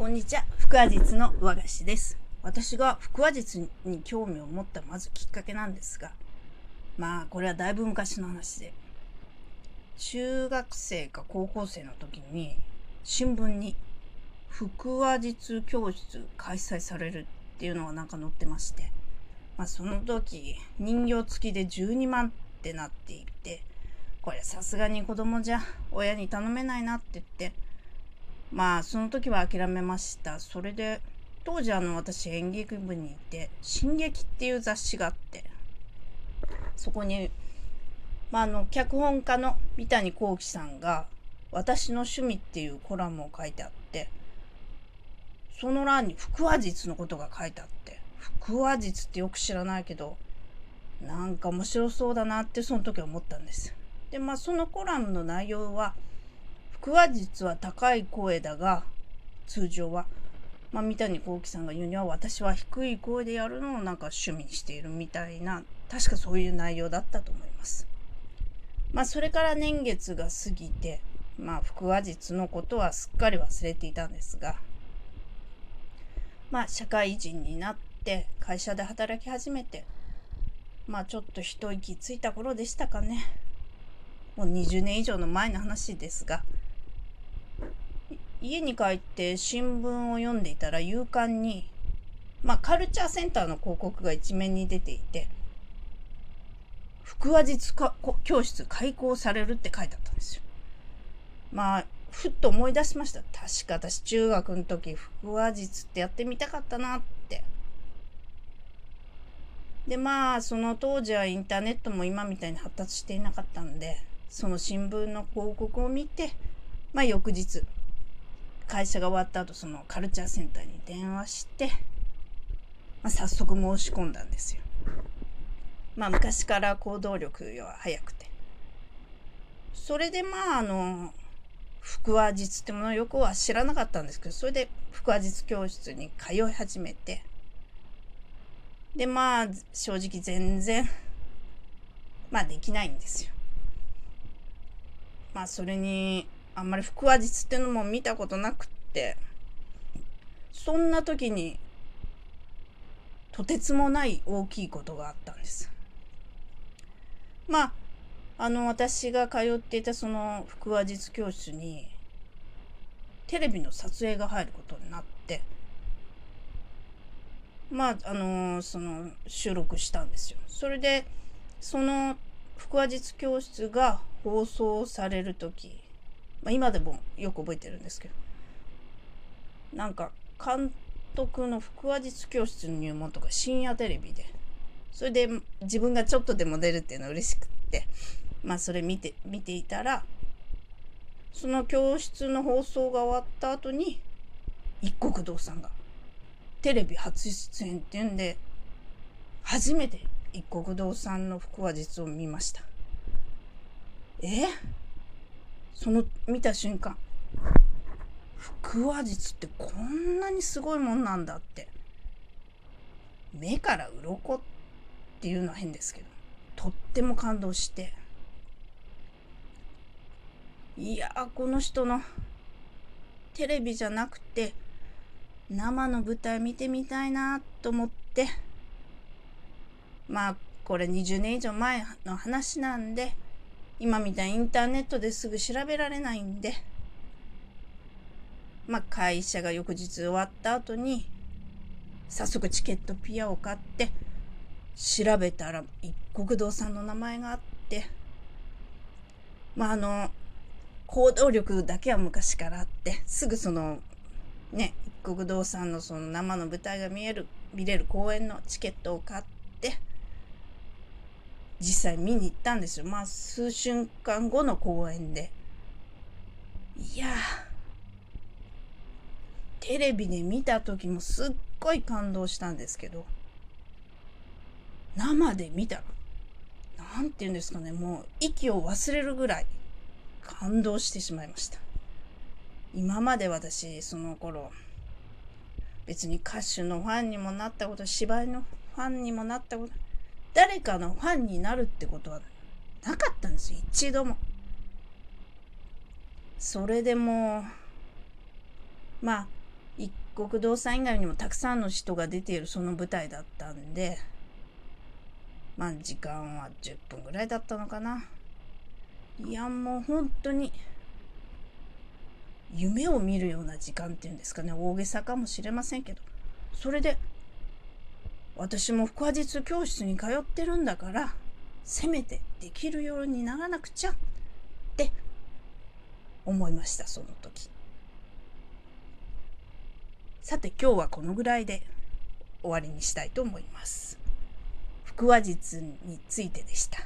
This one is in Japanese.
こんにちは。腹話術の和菓子です。私が腹話術に興味を持ったまずきっかけなんですが、まあこれはだいぶ昔の話で、中学生か高校生の時に新聞に腹話術教室開催されるっていうのがなんか載ってまして、まあその時人形付きで12万ってなっていて、これさすがに子供じゃ親に頼めないなって言って、まあその時は諦めましたそれで当時あの私演劇部にいて「進撃」っていう雑誌があってそこに、まあ、あの脚本家の三谷幸喜さんが「私の趣味」っていうコラムを書いてあってその欄に腹話術のことが書いてあって腹話術ってよく知らないけどなんか面白そうだなってその時思ったんです。でまあそのコラムの内容は腹話術は高い声だが通常は、まあ、三谷幸喜さんが言うには私は低い声でやるのをなんか趣味にしているみたいな確かそういう内容だったと思います。まあそれから年月が過ぎてまあ腹話術のことはすっかり忘れていたんですがまあ社会人になって会社で働き始めてまあちょっと一息ついた頃でしたかね。もう20年以上の前の話ですが家に帰って新聞を読んでいたら夕刊に、まあ、カルチャーセンターの広告が一面に出ていて、腹話術教室開講されるって書いてあったんですよ。まあ、ふっと思い出しました。確か私中学の時、腹話術ってやってみたかったなって。で、まあ、その当時はインターネットも今みたいに発達していなかったんで、その新聞の広告を見て、まあ翌日、会社が終わった後そのカルチャーセンターに電話して、まあ、早速申し込んだんですよ。まあ昔から行動力は早くて。それでまああの腹話術ってものよくは知らなかったんですけどそれで腹話術教室に通い始めてでまあ正直全然まあできないんですよ。まあそれにあんまり腹話術っていうのも見たことなくってそんな時にとてつもない大きいことがあったんです。まああの私が通っていたその腹話術教室にテレビの撮影が入ることになってまああのその収録したんですよ。それでその腹話術教室が放送される時まあ、今でもよく覚えてるんですけどなんか監督の腹話術教室の入門とか深夜テレビでそれで自分がちょっとでも出るっていうのは嬉しくってまあそれ見て見ていたらその教室の放送が終わった後に一国堂さんがテレビ初出演っていうんで初めて一国堂さんの腹話術を見ました。え？その見た瞬間腹話術ってこんなにすごいもんなんだって。目から鱗っていうのは変ですけどとっても感動して。いやこの人のテレビじゃなくて生の舞台見てみたいなと思って。まあこれ20年以上前の話なんで今みたいにインターネットですぐ調べられないんで、まあ、会社が翌日終わった後に、早速チケットピアを買って、調べたら一国堂さんの名前があって、まあ、あの、行動力だけは昔からあって、すぐその、ね、一国堂さんのその生の舞台が見える、見れる公演のチケットを買って、実際見に行ったんですよ。まあ、数瞬間後の公演で。いやテレビで見た時もすっごい感動したんですけど、生で見たら、なんて言うんですかね、もう息を忘れるぐらい感動してしまいました。今まで私、その頃、別に歌手のファンにもなったこと、芝居のファンにもなったこと、誰かのファンになるってことはなかったんですよ。一度も。それでもまあ一国道産以外にもたくさんの人が出ているその舞台だったんでまあ時間は10分ぐらいだったのかな。いやもう本当に夢を見るような時間っていうんですかね。大げさかもしれませんけど。それで私も腹話術教室に通ってるんだからせめてできるようにならなくちゃって思いましたその時。さて今日はこのぐらいで終わりにしたいと思います。腹話術についてでした。